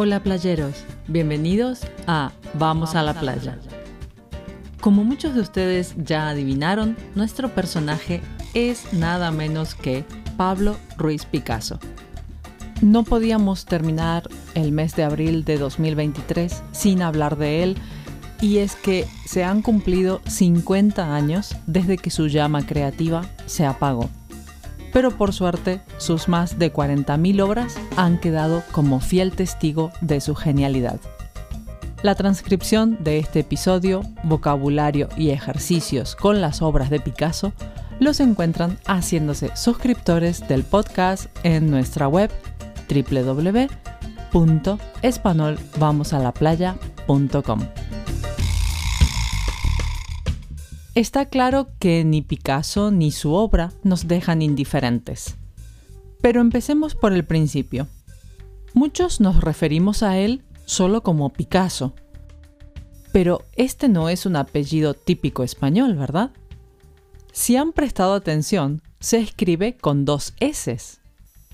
Hola playeros, bienvenidos a Vamos a la playa. Como muchos de ustedes ya adivinaron, nuestro personaje es nada menos que Pablo Ruiz Picasso. No podíamos terminar el mes de abril de 2023 sin hablar de él, y es que se han cumplido 50 años desde que su llama creativa se apagó pero por suerte sus más de 40.000 obras han quedado como fiel testigo de su genialidad. La transcripción de este episodio, vocabulario y ejercicios con las obras de Picasso los encuentran haciéndose suscriptores del podcast en nuestra web www.espanolvamosalaplaya.com. Está claro que ni Picasso ni su obra nos dejan indiferentes. Pero empecemos por el principio. Muchos nos referimos a él solo como Picasso. Pero este no es un apellido típico español, ¿verdad? Si han prestado atención, se escribe con dos S.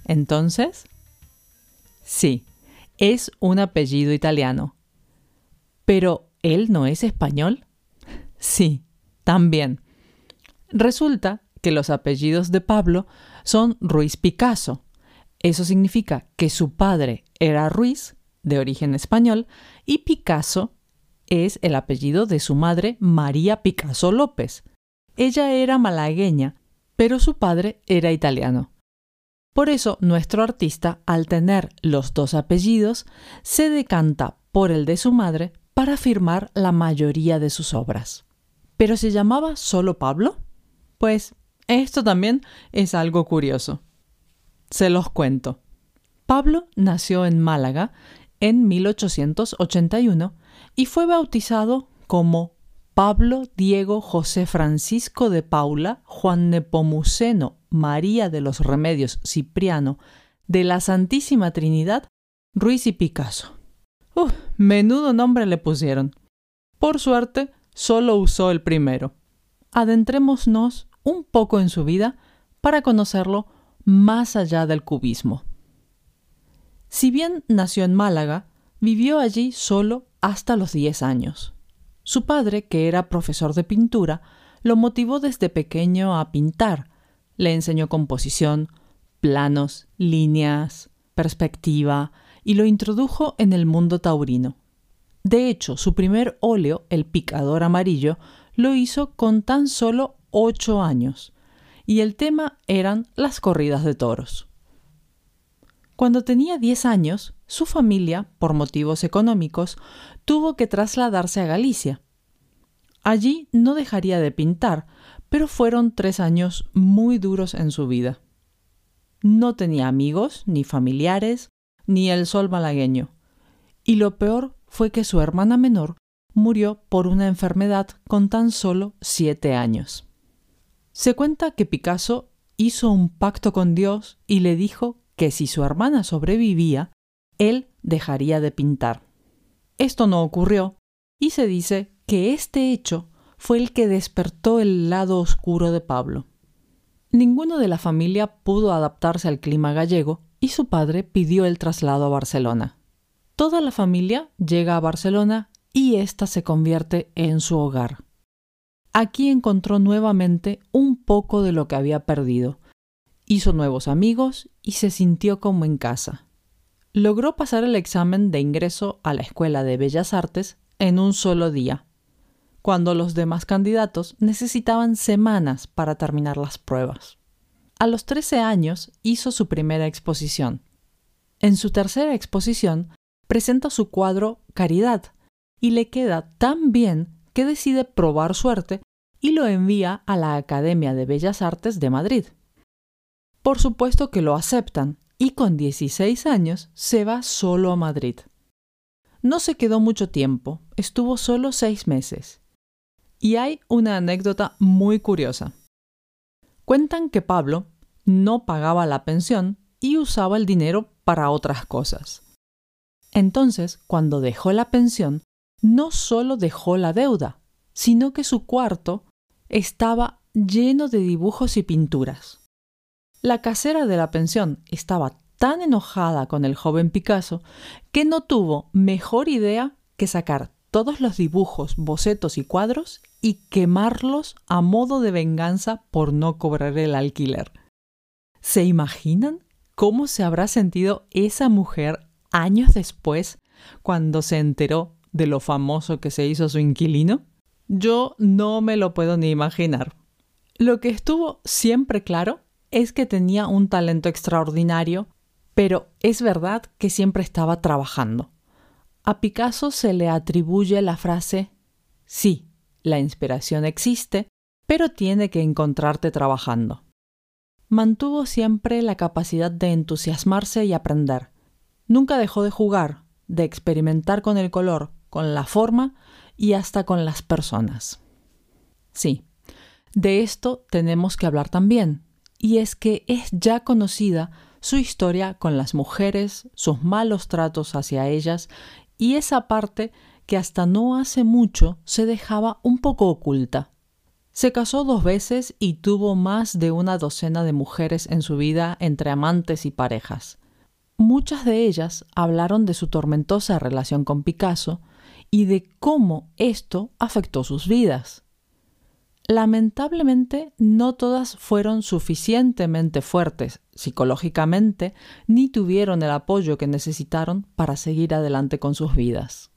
Entonces, sí, es un apellido italiano. Pero, ¿él no es español? Sí, también. Resulta que los apellidos de Pablo son Ruiz Picasso. Eso significa que su padre era Ruiz, de origen español, y Picasso es el apellido de su madre María Picasso López. Ella era malagueña, pero su padre era italiano. Por eso nuestro artista, al tener los dos apellidos, se decanta por el de su madre para firmar la mayoría de sus obras. ¿Pero se llamaba solo Pablo? Pues esto también es algo curioso. Se los cuento. Pablo nació en Málaga en 1881 y fue bautizado como Pablo Diego José Francisco de Paula Juan Nepomuceno María de los Remedios Cipriano de la Santísima Trinidad Ruiz y Picasso. Uf, menudo nombre le pusieron. Por suerte, solo usó el primero. Adentrémonos un poco en su vida para conocerlo más allá del cubismo. Si bien nació en Málaga, vivió allí solo hasta los 10 años. Su padre, que era profesor de pintura, lo motivó desde pequeño a pintar. Le enseñó composición, planos, líneas, perspectiva, y lo introdujo en el mundo taurino. De hecho, su primer óleo, el picador amarillo, lo hizo con tan solo ocho años, y el tema eran las corridas de toros. Cuando tenía diez años, su familia, por motivos económicos, tuvo que trasladarse a Galicia. Allí no dejaría de pintar, pero fueron tres años muy duros en su vida. No tenía amigos, ni familiares, ni el sol malagueño. Y lo peor fue que su hermana menor murió por una enfermedad con tan solo siete años. Se cuenta que Picasso hizo un pacto con Dios y le dijo que si su hermana sobrevivía, él dejaría de pintar. Esto no ocurrió, y se dice que este hecho fue el que despertó el lado oscuro de Pablo. Ninguno de la familia pudo adaptarse al clima gallego y su padre pidió el traslado a Barcelona. Toda la familia llega a Barcelona y ésta se convierte en su hogar. Aquí encontró nuevamente un poco de lo que había perdido. Hizo nuevos amigos y se sintió como en casa. Logró pasar el examen de ingreso a la Escuela de Bellas Artes en un solo día, cuando los demás candidatos necesitaban semanas para terminar las pruebas. A los 13 años hizo su primera exposición. En su tercera exposición presenta su cuadro Caridad y le queda tan bien que decide probar suerte y lo envía a la Academia de Bellas Artes de Madrid. Por supuesto que lo aceptan y con 16 años se va solo a Madrid. No se quedó mucho tiempo, estuvo solo seis meses. Y hay una anécdota muy curiosa. Cuentan que Pablo no pagaba la pensión y usaba el dinero para otras cosas. Entonces, cuando dejó la pensión, no solo dejó la deuda, sino que su cuarto estaba lleno de dibujos y pinturas. La casera de la pensión estaba tan enojada con el joven Picasso que no tuvo mejor idea que sacar todos los dibujos, bocetos y cuadros y quemarlos a modo de venganza por no cobrar el alquiler. ¿Se imaginan cómo se habrá sentido esa mujer años después cuando se enteró de lo famoso que se hizo su inquilino? Yo no me lo puedo ni imaginar. Lo que estuvo siempre claro es que tenía un talento extraordinario, pero es verdad que siempre estaba trabajando. A Picasso se le atribuye la frase Sí, la inspiración existe, pero tiene que encontrarte trabajando. Mantuvo siempre la capacidad de entusiasmarse y aprender. Nunca dejó de jugar, de experimentar con el color, con la forma y hasta con las personas. Sí, de esto tenemos que hablar también, y es que es ya conocida su historia con las mujeres, sus malos tratos hacia ellas y esa parte que hasta no hace mucho se dejaba un poco oculta. Se casó dos veces y tuvo más de una docena de mujeres en su vida entre amantes y parejas. Muchas de ellas hablaron de su tormentosa relación con Picasso y de cómo esto afectó sus vidas. Lamentablemente, no todas fueron suficientemente fuertes psicológicamente ni tuvieron el apoyo que necesitaron para seguir adelante con sus vidas.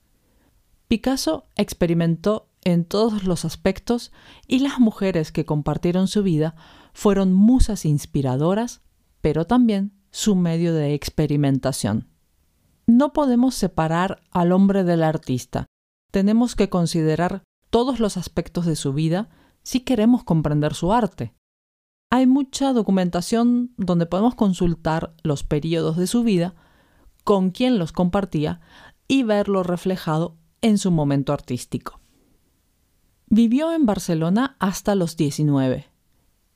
Picasso experimentó en todos los aspectos y las mujeres que compartieron su vida fueron musas inspiradoras, pero también su medio de experimentación. No podemos separar al hombre del artista. Tenemos que considerar todos los aspectos de su vida si queremos comprender su arte. Hay mucha documentación donde podemos consultar los periodos de su vida, con quién los compartía y verlo reflejado en su momento artístico. Vivió en Barcelona hasta los 19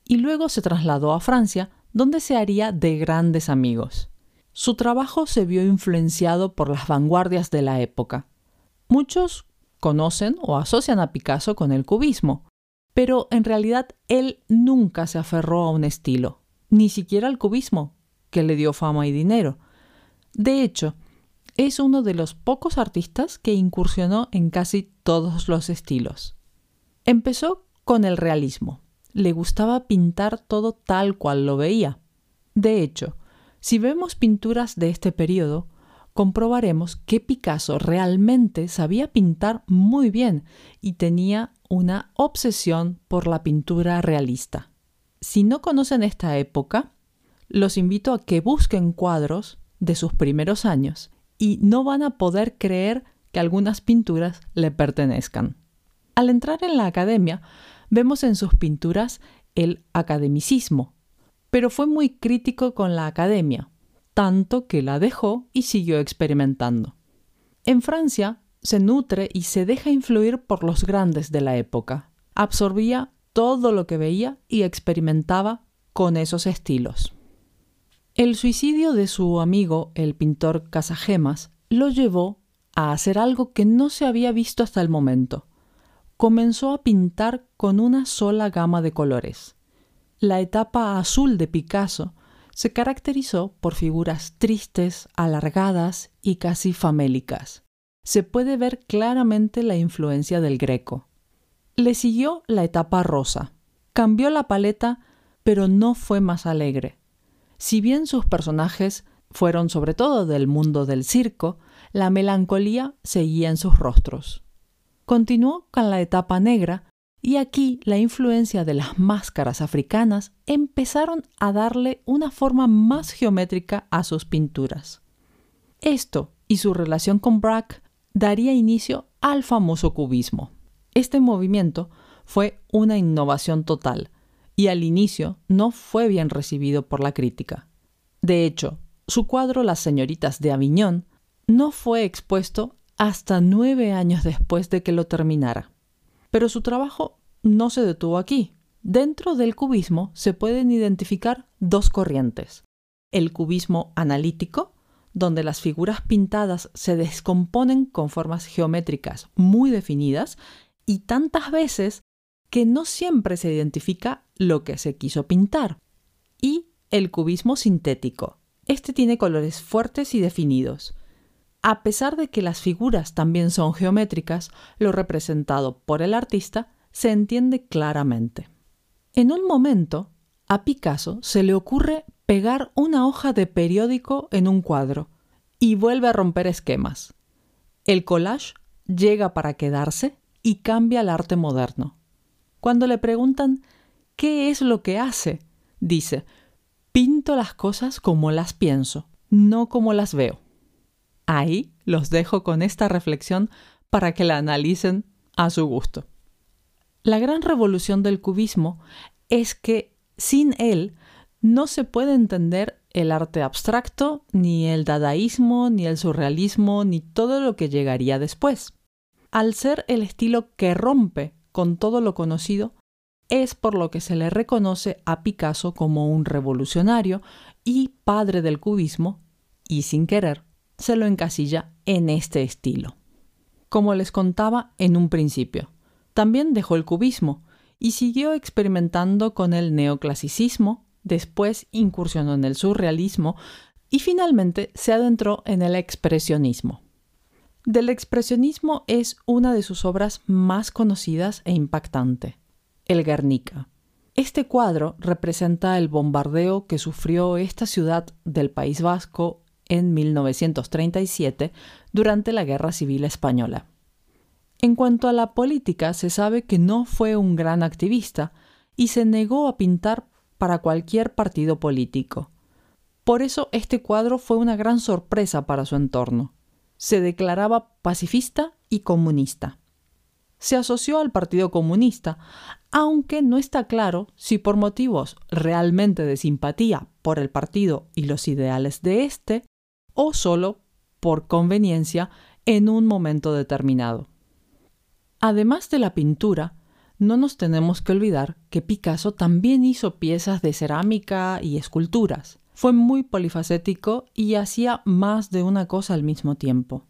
y luego se trasladó a Francia, donde se haría de grandes amigos. Su trabajo se vio influenciado por las vanguardias de la época. Muchos conocen o asocian a Picasso con el cubismo, pero en realidad él nunca se aferró a un estilo, ni siquiera al cubismo, que le dio fama y dinero. De hecho, es uno de los pocos artistas que incursionó en casi todos los estilos. Empezó con el realismo. Le gustaba pintar todo tal cual lo veía. De hecho, si vemos pinturas de este periodo, comprobaremos que Picasso realmente sabía pintar muy bien y tenía una obsesión por la pintura realista. Si no conocen esta época, los invito a que busquen cuadros de sus primeros años y no van a poder creer que algunas pinturas le pertenezcan. Al entrar en la academia, vemos en sus pinturas el academicismo, pero fue muy crítico con la academia, tanto que la dejó y siguió experimentando. En Francia se nutre y se deja influir por los grandes de la época. Absorbía todo lo que veía y experimentaba con esos estilos. El suicidio de su amigo, el pintor Casagemas, lo llevó a hacer algo que no se había visto hasta el momento. Comenzó a pintar con una sola gama de colores. La etapa azul de Picasso se caracterizó por figuras tristes, alargadas y casi famélicas. Se puede ver claramente la influencia del greco. Le siguió la etapa rosa. Cambió la paleta, pero no fue más alegre. Si bien sus personajes fueron sobre todo del mundo del circo, la melancolía seguía en sus rostros. Continuó con la etapa negra, y aquí la influencia de las máscaras africanas empezaron a darle una forma más geométrica a sus pinturas. Esto y su relación con Braque daría inicio al famoso cubismo. Este movimiento fue una innovación total y al inicio no fue bien recibido por la crítica. De hecho, su cuadro Las señoritas de Aviñón no fue expuesto hasta nueve años después de que lo terminara. Pero su trabajo no se detuvo aquí. Dentro del cubismo se pueden identificar dos corrientes. El cubismo analítico, donde las figuras pintadas se descomponen con formas geométricas muy definidas y tantas veces que no siempre se identifica lo que se quiso pintar. Y el cubismo sintético, Este tiene colores fuertes y definidos. A pesar de que las figuras también son geométricas, lo representado por el artista se entiende claramente. En un momento, a Picasso se le ocurre pegar una hoja de periódico en un cuadro y vuelve a romper esquemas. El collage llega para quedarse y cambia el arte moderno. Cuando le preguntan qué es lo que hace, dice, pinto las cosas como las pienso, no como las veo. Ahí los dejo con esta reflexión para que la analicen a su gusto. La gran revolución del cubismo es que sin él no se puede entender el arte abstracto, ni el dadaísmo, ni el surrealismo, ni todo lo que llegaría después. Al ser el estilo que rompe con todo lo conocido, es por lo que se le reconoce a Picasso como un revolucionario y padre del cubismo, y sin querer, se lo encasilla en este estilo. Como les contaba en un principio, también dejó el cubismo y siguió experimentando con el neoclasicismo, después incursionó en el surrealismo y finalmente se adentró en el expresionismo. Del expresionismo es una de sus obras más conocidas e impactante, el Guernica. Este cuadro representa el bombardeo que sufrió esta ciudad del País Vasco en 1937 durante la Guerra Civil Española. En cuanto a la política, se sabe que no fue un gran activista y se negó a pintar para cualquier partido político. Por eso este cuadro fue una gran sorpresa para su entorno. Se declaraba pacifista y comunista. Se asoció al Partido Comunista, aunque no está claro si por motivos realmente de simpatía por el partido y los ideales de éste, o solo por conveniencia en un momento determinado. Además de la pintura, no nos tenemos que olvidar que Picasso también hizo piezas de cerámica y esculturas. Fue muy polifacético y hacía más de una cosa al mismo tiempo.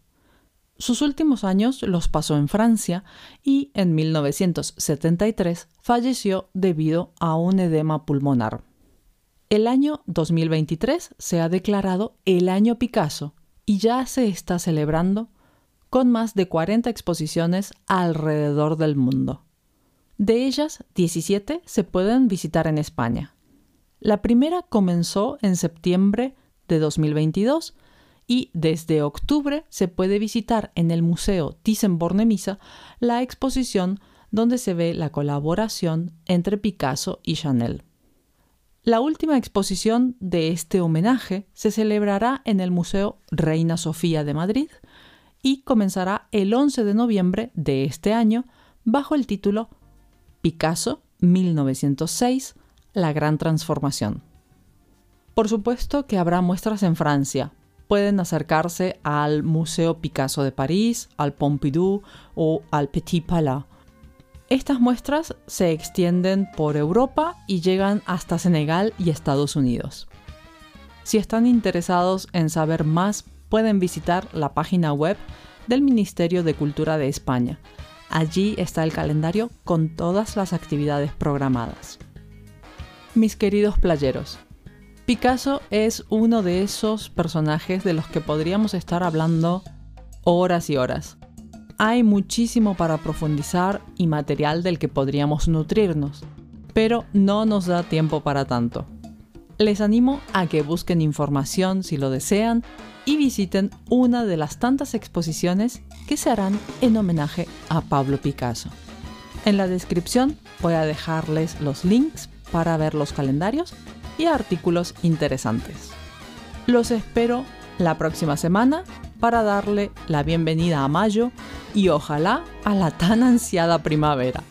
Sus últimos años los pasó en Francia y en 1973 falleció debido a un edema pulmonar. El año 2023 se ha declarado el año Picasso y ya se está celebrando con más de 40 exposiciones alrededor del mundo. De ellas, 17 se pueden visitar en España. La primera comenzó en septiembre de 2022 y desde octubre se puede visitar en el Museo Thyssen-Bornemisza la exposición donde se ve la colaboración entre Picasso y Chanel. La última exposición de este homenaje se celebrará en el Museo Reina Sofía de Madrid y comenzará el 11 de noviembre de este año bajo el título Picasso, 1906, La Gran Transformación. Por supuesto que habrá muestras en Francia. Pueden acercarse al Museo Picasso de París, al Pompidou o al Petit Palais. Estas muestras se extienden por Europa y llegan hasta Senegal y Estados Unidos. Si están interesados en saber más pueden visitar la página web del Ministerio de Cultura de España. Allí está el calendario con todas las actividades programadas. Mis queridos playeros, Picasso es uno de esos personajes de los que podríamos estar hablando horas y horas. Hay muchísimo para profundizar y material del que podríamos nutrirnos, pero no nos da tiempo para tanto. Les animo a que busquen información si lo desean y visiten una de las tantas exposiciones que se harán en homenaje a Pablo Picasso. En la descripción voy a dejarles los links para ver los calendarios y artículos interesantes. Los espero la próxima semana para darle la bienvenida a mayo y ojalá a la tan ansiada primavera.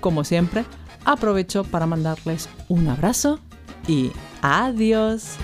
Como siempre, aprovecho para mandarles un abrazo y adiós.